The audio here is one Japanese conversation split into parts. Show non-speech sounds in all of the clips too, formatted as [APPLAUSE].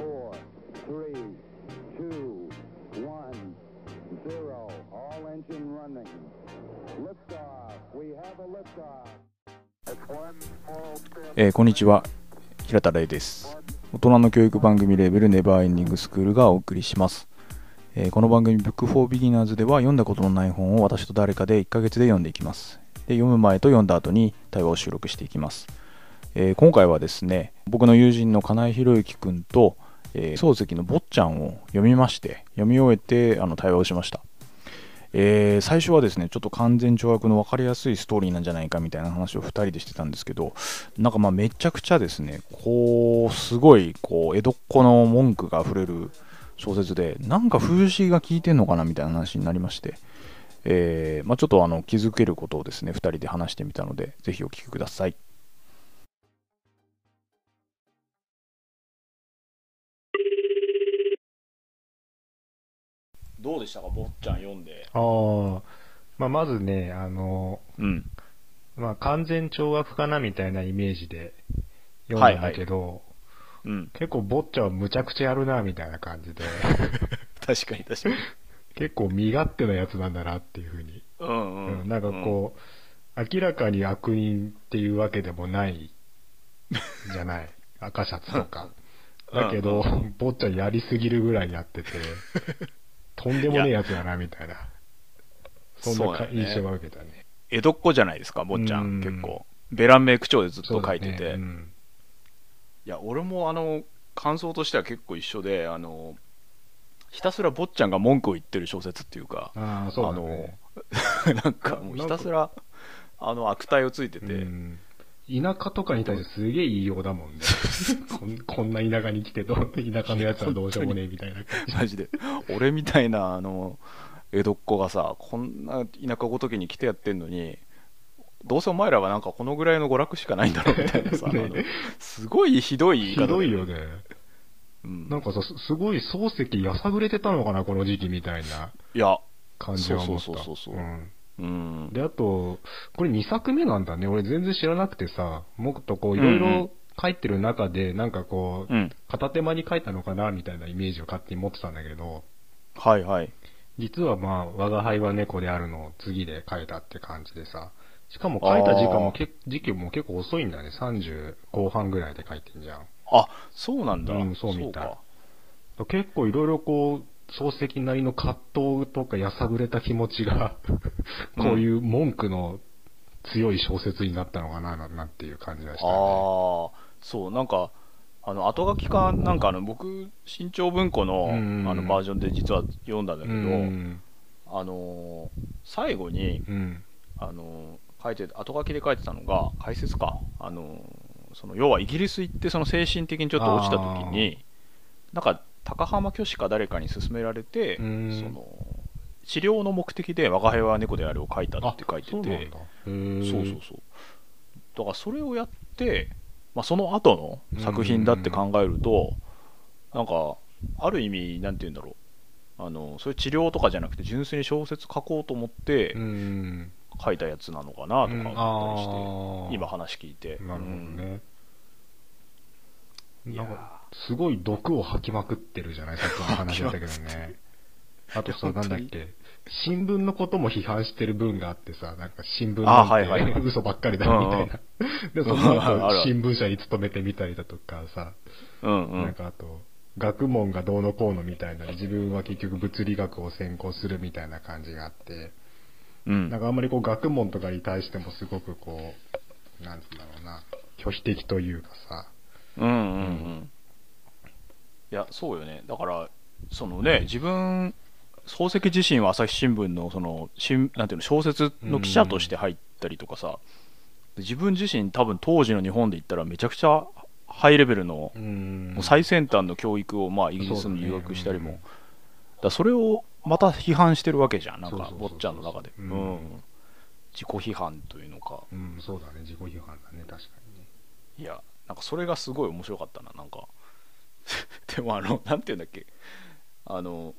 four, three, two, one, zero. All engine running. Liftoff. We have a liftoff. It's one small step. えーこんにちは平田玲です大人の教育番組レベルネバーエンディングスクールがお送りします、えーこの番組 Book for Beginners では読んだことのない本を私と誰かで1ヶ月で読んでいきますで読む前と読んだ後に対話を収録していきます、えー今回はですね僕の友人の金井博之くんと、えー漱石の坊ちゃんを読みまして読み終えてあの対話をしました。えー最初はですねちょっと完全懲悪の分かりやすいストーリーなんじゃないかみたいな話を2人でしてたんですけどなんかまあめちゃくちゃですねこうすごいこう江戸っ子の文句があふれる小説でなんか風刺が効いてんのかなみたいな話になりまして、えーまあ、ちょっとあの気づけることをですね2人で話してみたのでぜひお聞きください。どうでしたか？坊ちゃん読んで。ああ、まあ、まずね、あの、うん。まあ、完全懲悪かなみたいなイメージで読んだんだけど、うん。結構坊ちゃんはむちゃくちゃやるなみたいな感じで、[LAUGHS] 確かに確かに。結構身勝手なやつなんだなっていうふうに。うんうん。うんなんかこう、明らかに悪人っていうわけでもないじゃない。[LAUGHS] 赤シャツとか。だけど、坊ちゃんやりすぎるぐらいやってて、[LAUGHS] とんでもねえやつだなみたいな。そんな印象が受けたね。江戸っ子じゃないですか坊ちゃうんん結構ベランメイ口調でずっと書いてて、うんいや俺もあの感想としては結構一緒であのひたすら坊ちゃんが文句を言ってる小説っていうかあね。[LAUGHS] なんかもうひたすらあの悪態をついてて、うん田舎とかに対してすげえ言いようだもんね。こんこんな田舎に来てど、田舎のやつはどうしようもねえみたいな。感じ。マジで。俺みたいなあの江戸っ子がさこんな田舎ごときに来てやってんのにどうせお前らはなんかこのぐらいの娯楽しかないんだろうみたいなさ、ねすごいひどい言いひ方でどいよね。うん。なんかさ、すすごい漱石やさぐれてたのかな、この時期みたいないや。感じは思った。そうそうそうそうそう。うんうん。で、あと、これ2作目なんだね。俺全然知らなくてさ、もっとこう、いろいろ書いてる中で、なんかこう、うん。片手間に書いたのかな、みたいなイメージを勝手に持ってたんだけど、はいはい。実はまあ、我が輩は猫であるのを次で書いたって感じでさ、しかも書いた時間もけ時期も結構遅いんだね。30後半ぐらいで書いてんじゃん。あそうなんだ、うんそうみたい。か。結構いろいろこう、漱石なりの葛藤とかやさぐれた気持ちが、うんこういう文句の強い小説になったのかな、なんていう感じがしたね。ああそうなんかあの後書きかなんかあの僕新潮文庫の,、うんあのバージョンで実は読んだんだけど、うん。あのー最後に、うん。あのー書いて後書きで書いてたのが解説かあのーその要はイギリス行ってその精神的にちょっと落ちた時になんか高浜虚子か誰かに勧められて、うん。その治療の目的で「我が輩は猫である」を書いたって書いてて。そうそうそうそう。だからそれをやって、まあ、その後の作品だって考えると、なんかある意味なんて言うんだろう。あのそういう治療とかじゃなくて純粋に小説書こうと思ってうん。書いたやつなのかなとか思ったりして、今話聞いて。なるほどね。うんなんか、すごい毒を吐きまくってるじゃないさっきの話だったけどね。[LAUGHS] あとさ、なんだっけ。新聞のことも批判してる文があってさ、なんか新聞あなんはいはいはい。て嘘ばっかりだみたいな。で、その [LAUGHS] 新聞社に勤めてみたりだとかさ、うんうん。なんかあと、学問がどうのこうのみたいな、自分は結局物理学を専攻するみたいな感じがあって、うん。なんかあんまりこう学問とかに対してもすごくこう、なんつうんだろうな、拒否的というかさ、うんうんうん。いやそうよね。だからそのね自分漱石自身は朝日新聞のその新なんていうの小説の記者として入ったりとかさ、自分自身多分当時の日本で言ったらめちゃくちゃハイレベルの、うん。もう最先端の教育をまあイギリスに留学したりもだそれをまた批判してるわけじゃん。なんか坊ちゃんの中で、ううんん。自己批判というのか。うん、そうだね、自己批判だね、確かにね。いやなんかそれがすごい面白かったな。なんか [LAUGHS] でもあのなんていうんだっけ。あの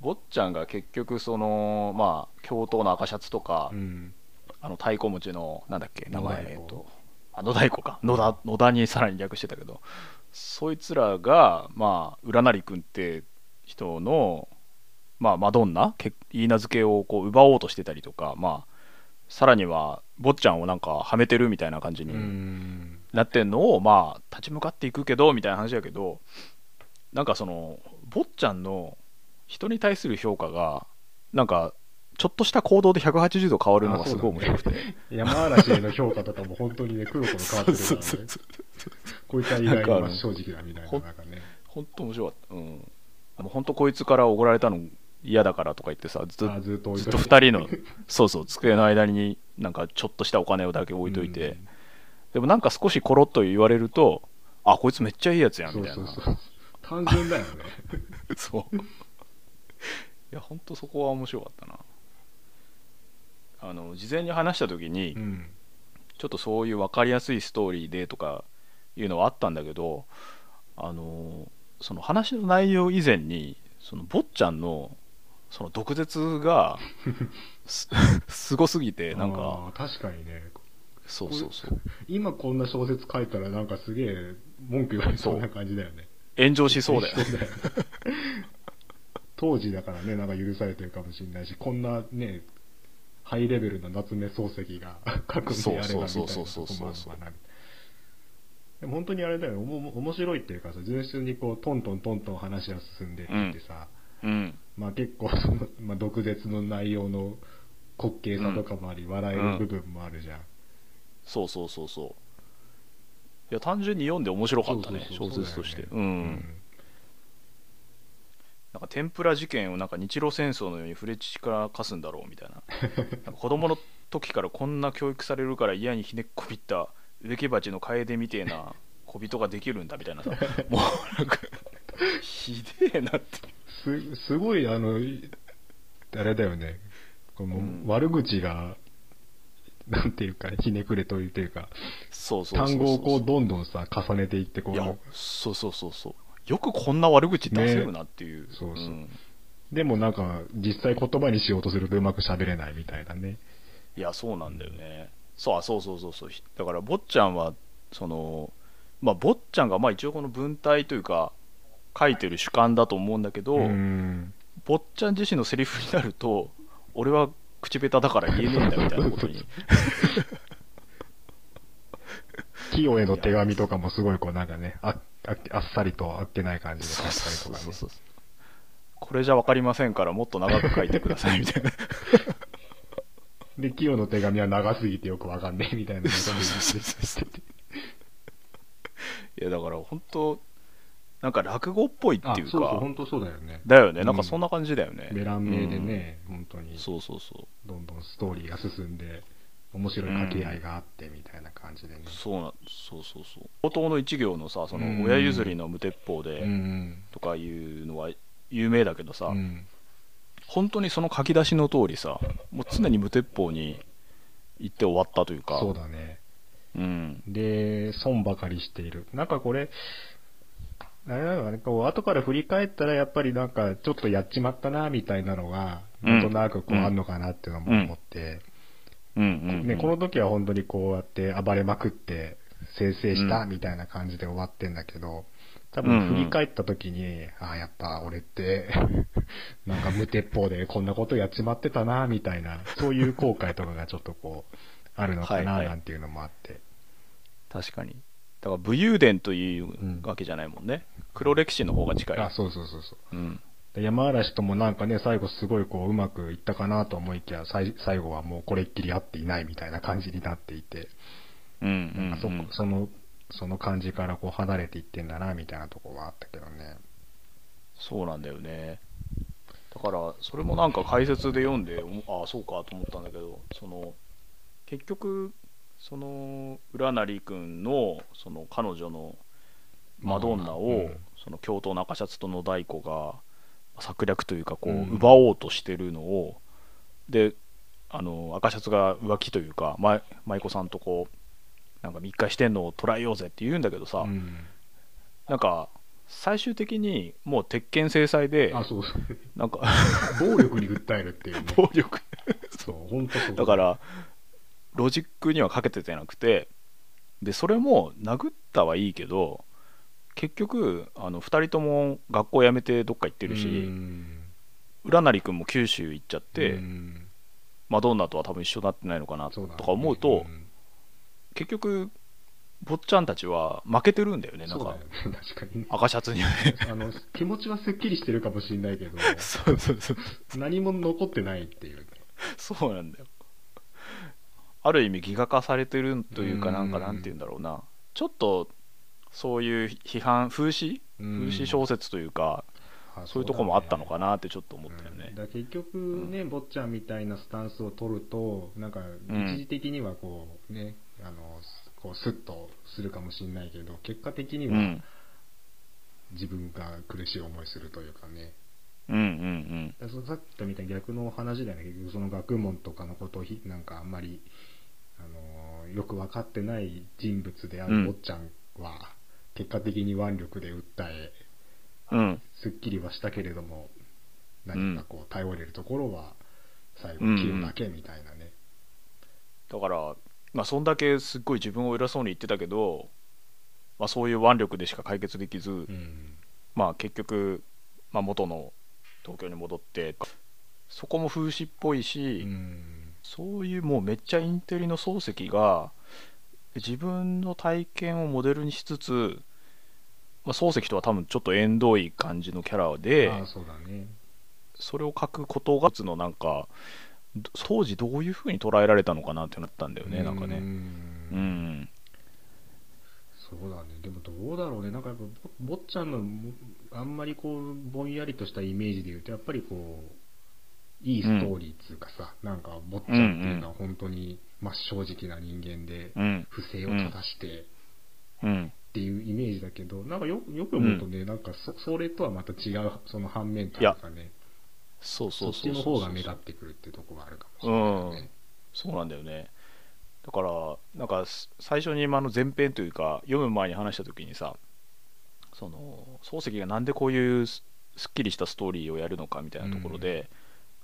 坊ちゃんが結局そのまあ教頭の赤シャツとか、うん。あの太鼓持ちのなんだっけ名前えっとあ野太鼓か。野田野田にさらに略してたけどそいつらがまあ浦成君って人のまあマドンナけ言い名付けをこう奪おうとしてたりとかまあさらには坊ちゃんをなんかはめてるみたいな感じうにんなってんのをまあ立ち向かっていくけどみたいな話だけどなんかその坊ちゃんの人に対する評価がなんかちょっとした行動で180度変わるのがすごい面白くて、山嵐への評価とかも本当にね、[LAUGHS] 黒子の変わってるからね。こいつは意外にまあ正直だみたいな、なんかね。本当面白かった。うん。本当こいつからおごられたの嫌だからとか言ってさずっとあずっと置いずっとといて2人のそうそう机の間になんかちょっとしたお金をだけ置いといて、うんでもなんか少しコロッと言われるとあこいつめっちゃいいやつやんそうみたいなそうそう。単純だよね。[LAUGHS] そういや本当そこは面白かったなあの事前に話した時に、うん。ちょっとそういう分かりやすいストーリーでとかいうのはあったんだけどあのその話の内容以前にその坊ちゃんのその毒舌が [LAUGHS] す [LAUGHS] すごすぎてなんか確かにね。そうそうそう。今こんな小説書いたらなんかすげえ文句言われそうな感じだよね。炎上しそうだよ。当時だからね、なんか許されてるかもしれないし、こんなね、ハイレベルな夏目漱石が書くんであればみたいなそうそうとそうそうこもあるかなでも本当にあれだよ、おも面白いっていうかさ、純粋にこう、トントントントン話が進んでってってさ、うん。まあ結構その、まあ、毒舌の内容の滑稽さとかもあり、笑える部分もあるじゃん。そうそうそうそう。いや単純に読んで面白かったね小説として。うん。なんか天ぷら事件をなんか日露戦争のようにフレチからかすんだろうみたいな。[LAUGHS] なんか子供の時からこんな教育されるから嫌にひねっこびった植木鉢の楓みてえな小人ができるんだみたいなさ。[LAUGHS] もうなんかひでえなって。す、すごい、あの、いあれだよね。このうん。悪口が、なんていうか、ひねくれというというか、そうそう。単語をこう、どんどんさ、重ねていって、こいやう、そうそうそうそう。よくこんな悪口出せるなっていう、ねそうそう。ん。でもなんか、実際言葉にしようとするとうまく喋れないみたいなね。いやそうなんだよね。そうあそうそうそうそう。だから坊ちゃんはそのまあ坊ちゃんがまあ一応この文体というか書いてる主観だと思うんだけど、うん。坊ちゃん自身のセリフになると俺は口下手だから言えねえんだみたいなことに。[LAUGHS] 清への手紙とかもすごいこうなんかね、あああっさりとあっけない感じで書いたりとかね。そうそう。そうこれじゃ分かりませんからもっと長く書いてくださいみたいな。[LAUGHS] で、清の手紙は長すぎてよくわかんねえみたいなことそうにそうそうそう。いやだから本当なんか落語っぽいっていうか。あそうそう、本当そうだよね。だよね。うん。なんかそんな感じだよね、ベラン名でね、本当に。うん、そうそうそう。どんどんストーリーが進んで、面白い掛け合いがあってみたいな感じでね。そうなそうそうそう。冒頭の一行のさそうん。の親譲りの無鉄砲でうんとかいうのは有名だけどさ、ん。本当にその書き出しの通りさもう常に無鉄砲に行って終わったというか。そうだね。うん。で、損ばかりしている。なんかこれ、あれなのかね、こう、後から振り返ったらやっぱりなんか、ちょっとやっちまったな、みたいなのが、なんとなくこう、あんのかなっていうのも思って、うん。うん。うん。ね、この時は本当にこうやって暴れまくって、生成したみたいな感じで終わってん。だけど、多分振り返った時に、ああ、やっぱ俺って、なん。か無鉄砲でこん。なことやっちまってたな、みたいな、そういう後悔とかがちょっとこう、あるのかな、なん。ていうのもあって。確かにだから武勇伝というわけじゃないもんね、黒歴史の方が近い。あ、そうそうそうそう。うん。で山嵐ともなんかね、最後すごいこう、うまくいったかなと思いきや、最最後はもうこれっきり合っていないみたいな感じになっていて、うんうんそうん。その、その感じからこう離れていってんだな、みたいなとこはあったけどね。そうなんだよね。だからそれもなんか解説で読んでおああそうかと思ったんだけどその結局その浦成君のその彼女のマドンナを、うんその京都の赤シャツと野太鼓が策略というかこう、うん奪おうとしてるのをであの赤シャツが浮気というかま舞妓さんとこうなんか密会してんのを捉えようぜって言うんだけどさ、うん。なんか最終的にもう鉄拳制裁であ、そうそう。なんか暴力に訴えるっていうね。[LAUGHS] 暴力そう、本当。だからロジックにはかけててなくてでそれも殴ったはいいけど結局あの2人とも学校辞めてどっか行ってるし、うん。浦成君も九州行っちゃって、うん。マドンナとは多分一緒になってないのかなとか思うと、ん。結局坊ちゃんたちは負けてるんだよねなんか。そうだよね。[LAUGHS] 確かにね。赤シャツに。は [LAUGHS] ねあの気持ちはすっきりしてるかもしれないけど。[LAUGHS] そうそうそう。何も残ってないっていうね。そうなんだよある意味ギガ化されてるというかうん。なんかなんて言うんだろうな。ちょっとそういう批判風刺？うん。風刺小説というか、あそういうとこもあったのかななってちょっと思ったよね。だ結局ね、坊ちゃんみたいなスタンスを取るとなんかうん。一時的にはこうね、あのこうスッとするかもしれないけど結果的にはうん。自分が苦しい思いするというかね、うんうんだからそのさっき言ったみたいに逆の話だよね。結局その学問とかのことをひなんかあんまり、あのよく分かってない人物であうん。る坊ちゃんは、結果的に腕力で訴えうんうん。すっきりはしたけれども何かこう頼れるところは最後うん。切るだけみたいなね、だからまあそんだけすっごい自分を偉そうに言ってたけど、まあ、そういう腕力でしか解決できず、うん。まあ結局、まあ、元の東京に戻ってそこも風刺っぽいし、うんそういうもうめっちゃインテリの漱石が自分の体験をモデルにしつつ、まあ、漱石とは多分ちょっと縁遠い感じのキャラでそうだね。それを書くことがつのなんかど当時どういうふうに捉えられたのかなってなったんだよねなんかうね。うん。そうだね。でもどうだろうね。なんかやっぱぼ坊ちゃんのもあんまりこうぼんやりとしたイメージで言うとやっぱりこういいストーリーっつうかさ、なんか坊ちゃんっていうのは本当に真っ正直な人間でうん。不正を正してうん。っていうイメージだけどなんかよよく思うとね、なんかそそれとはまた違うその反面というかねそうそそうっちそう。そうの方が目立ってくるっていうところがあるかもしれないよね。そうなんだよね。だからなんかす最初に今の前編というか読む前に話した時にさその漱石がなんでこういうすすっきりしたストーリーをやるのかみたいなところで、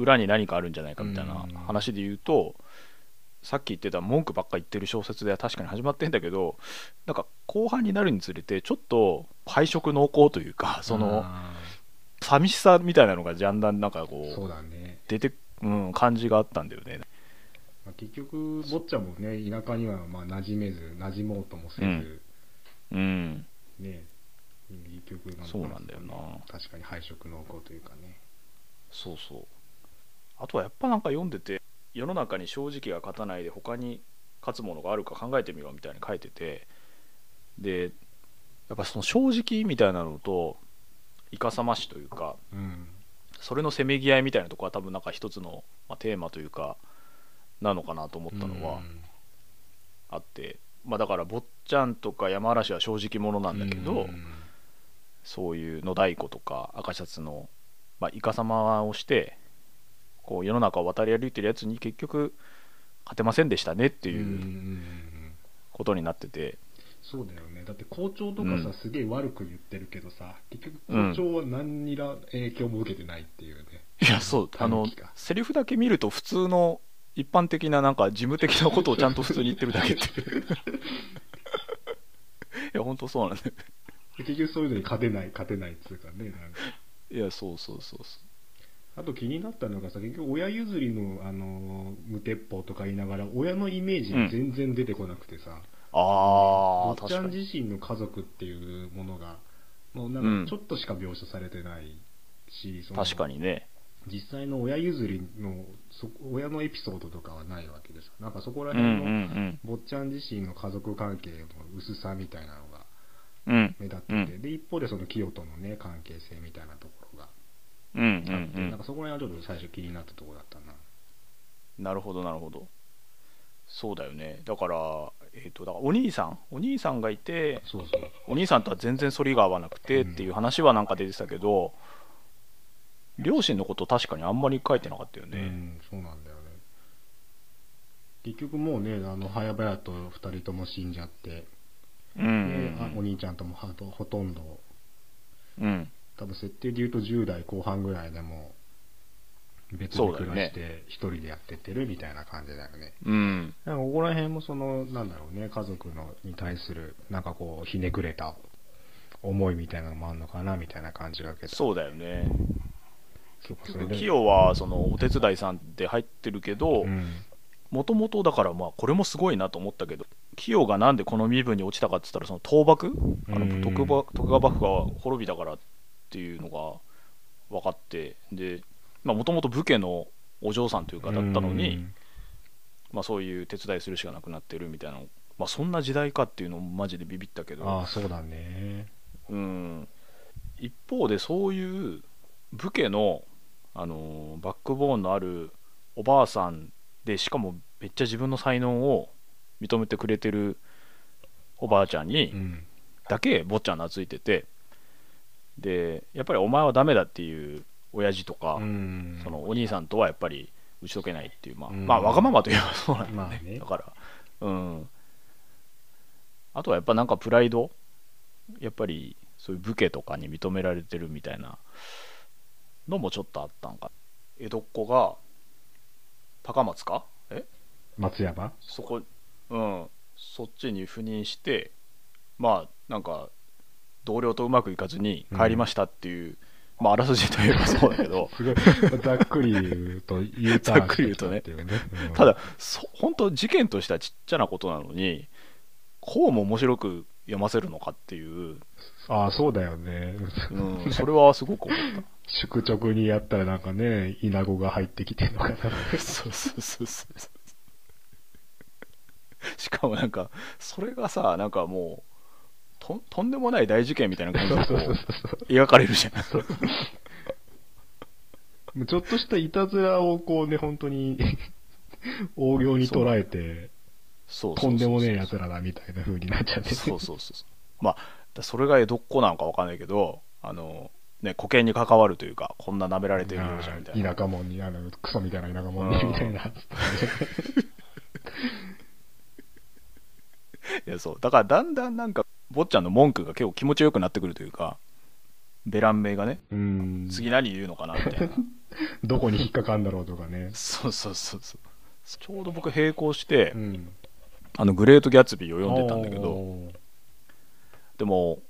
裏に何かあるんじゃないかみたいなうん。話で言うと、さっき言ってた文句ばっか言ってる小説では確かに始まってんだけどなんか後半になるにつれてちょっと配色濃厚というかそのあ寂しさみたいなのがだんだんなんかこーそううだね。出てうん感じがあったんだよね。まあ、結局、坊ちゃんもね、田舎にはまあ馴染めず、馴染もうともせず、うん。うん。ね、結局なんかそうなんだよな。確かに配色濃厚というかね。そうそうあとはやっぱなんか読んでて世の中に正直が勝たないで他に勝つものがあるか考えてみろみたいに書いててでやっぱその正直みたいなのといかさましというかうん。それのせめぎ合いみたいなところは多分なんか一つの、まあ、テーマというかなのかなと思ったのはうん。あって、まあだから坊ちゃんとか山嵐は正直者なんだけど、うん。そういう野太鼓とか赤シャツの、まあ、イカ様をしてこう世の中を渡り歩いてるやつに結局勝てませんでしたねっていうんことになってて、そうだよね。だって校長とかさ、うん。すげえ悪く言ってるけどさ、結局うん校長は何にら影響も受けてないっていうね。いやそうあのセリフだけ見ると普通の一般的ななんか事務的なことをちゃんと普通に言ってるだけってい [LAUGHS] や本当そうなんだよ結局そういうのに勝てない、勝てないっつうかね。なんか。いやそうそうそうそあと気になったのがさ、結局親譲りの、あの、無鉄砲とか言いながら、親のイメージが全然出てこなくてさ、うああ坊ちゃん自身の家族っていうものが、もうなうん。んかちょっとしか描写されてないし、その確かにね。実際の親譲りの、そ親のエピソードとかはないわけです。なんかそこらうんう辺の、ん。坊ちゃん自身の家族関係の薄さみたいなのがうん。うん目立ってて、で、一方でその清とのね、関係性みたいなところがうんうんうん。なんかそこら辺はちょっと最初気になったところだったな。なるほどなるほど。そうだよね。だからえっ、とだからお兄さんお兄さんがいてそうそう。お兄さんとは全然反りが合わなくてっていう話はなんか出てたけど、両親のこと確かにあんまり書いてなかったよね、うん、そうなんだよね。結局もうね、あの、早々と二人とも死んじゃって、うんうんお兄ちゃんともほとんど、うん多分設定で言うと10代後半ぐらいでも、別で暮らして一人でやってってるみたいな感じだよね。うんなんかここら辺もその、なんだろうね、家族のに対する、なんかこう、ひねくれた思いみたいなのもあるのかなみたいな感じがけど。そうだよねそうか、それで。キヨはそのお手伝いさんで入ってるけどうん。もともとだからまあこれもすごいなと思ったけどキヨがなんでこの身分に落ちたかって言ったらその倒幕？あのうん徳川徳川幕府が滅びたからっていうのが分かってでもともと武家のお嬢さんというかだったのに、まあ、そういう手伝いするしかなくなってるみたいな、まあ、そんな時代かっていうのもマジでビビったけうん、どああ、そうだね。うん一方でそういう武家の、あのーバックボーンのあるおばあさんでしかもめっちゃ自分の才能を認めてくれてるおばあちゃんにうん。だけ坊ちゃん懐いててでやっぱりお前はダメだっていう親父とか、うん。そのお兄さんとはやっぱり打ち解けないっていう、まあうん。まあわがままといえば [LAUGHS] そうなんだよね,、まあね。だからうん。あとはやっぱなんかプライド？やっぱりそういう武家とかに認められてるみたいなのもちょっとあったんか？江戸っ子が高松か？え？松山？そこうん。そっちに赴任してまあなんか同僚とうまくいかずに帰りましたっていう、まああらすじといえばそうだけど。[LAUGHS] すごい、ざっくり言うと、ーンざっくり言うとね。ただそ本当事件としてはちっちゃなことなのにこうも面白く読ませるのかっていう、ああ、そうだよね。うん、それはすごく思っ宿直にやったらなんかね、イナゴが入ってきてるのかな。たそうそうそうそう。しかもなんかそれがさなんかもうととんでもない大事件みたいな感じで描かれるじゃん。ちょっとしたいたずらをこうね、本当に、[LAUGHS] 大行に捉えて、とんでもねえ奴らだみたいな風になっちゃって。そうそうそうまあだそれが江戸っ子なのかわかんないけどあのね保険に関わるというかこんな舐められてるようじゃんみたいな。田舎者に、あの、クソみたいな田舎者に、みたいな。[LAUGHS] いやそう。だからだんだんなんか坊ちゃんの文句が結構気持ちよくなってくるというかベラン名がねうん。次何言うのかなみたいな [LAUGHS] どこに引っかかんだろうとかね。そうそうそうそうちょうど僕並行して、うん。あのグレート・ギャツビーを読んでたんだけどでも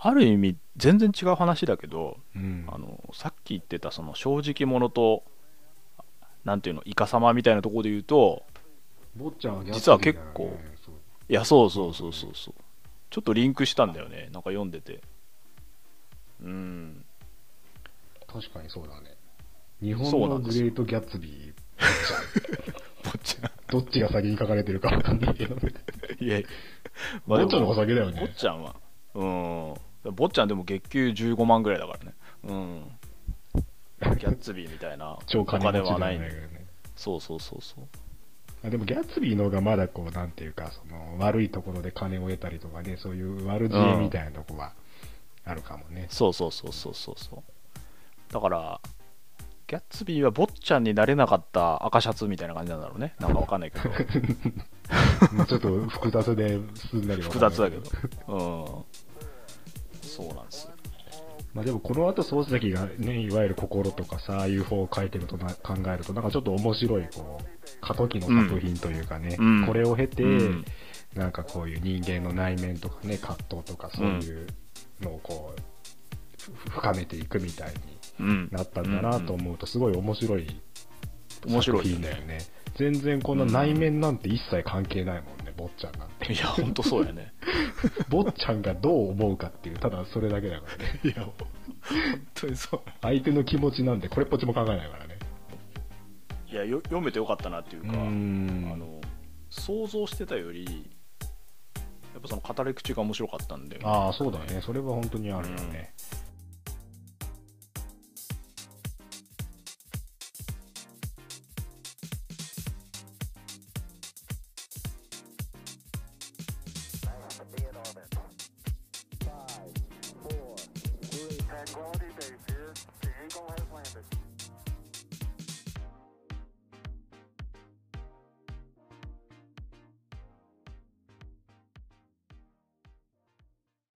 ある意味全然違う話だけどうん。あのさっき言ってたその正直者となんていうのイカ様みたいなところで言うと坊ちゃんは実は結構いやそうそうそうそうそうちょっとリンクしたんだよねなんか読んでてうん確かにそうだね。日本のグレート・ギャッツビー、[LAUGHS] 坊ちゃんどっちが先に書かれてるかわかんないけど。[LAUGHS] いやいや、坊ちゃんの方が先だよね坊ちゃんは、うん。坊ちゃんでも月給15万ぐらいだからね。うん。ギャッツビーみたいな [LAUGHS] 超お金ははないんで。ないけどね。そうそうそうそう。あでもギャッツビーの方がまだこう、なんていうか、その、悪いところで金を得たりとかね、そういう悪知恵みたいなとこはあるかもね。そうそうそうそうそうそう。だから、ギャッツビーは坊ちゃんになれなかった赤シャツみたいな感じなんだろうね。なんかわかんないけど。[LAUGHS] ちょっと複雑で進んだりは複雑だけど。うん。そうなんですよ。まあでもこの後漱石がね、いわゆる心とかさ、ああいう方を書いてるとな考えると、なんかちょっと面白い、こう、過渡期の作品というかね、うんこれを経て、うんなんかこういう人間の内面とかね、葛藤とかそういうのをこう、ふ深めていくみたいにうん。なったんだなと思うと、すごい面白い面白い作品だよね。全然この内面なんて一切関係ないもんね、坊ちゃんなんて。いや、ほんとそうやね。[LAUGHS] 坊ちゃんがどう思うかっていう、ただそれだけだからね。いや、ほんとにそう。相手の気持ちなんてこれっぽっちも考えないからね。いやよ読めてよかったなっていうか、んあの想像してたよりやっぱその語り口が面白かったんでああ、そうだね。それは本当にあるよね。Tranquility Base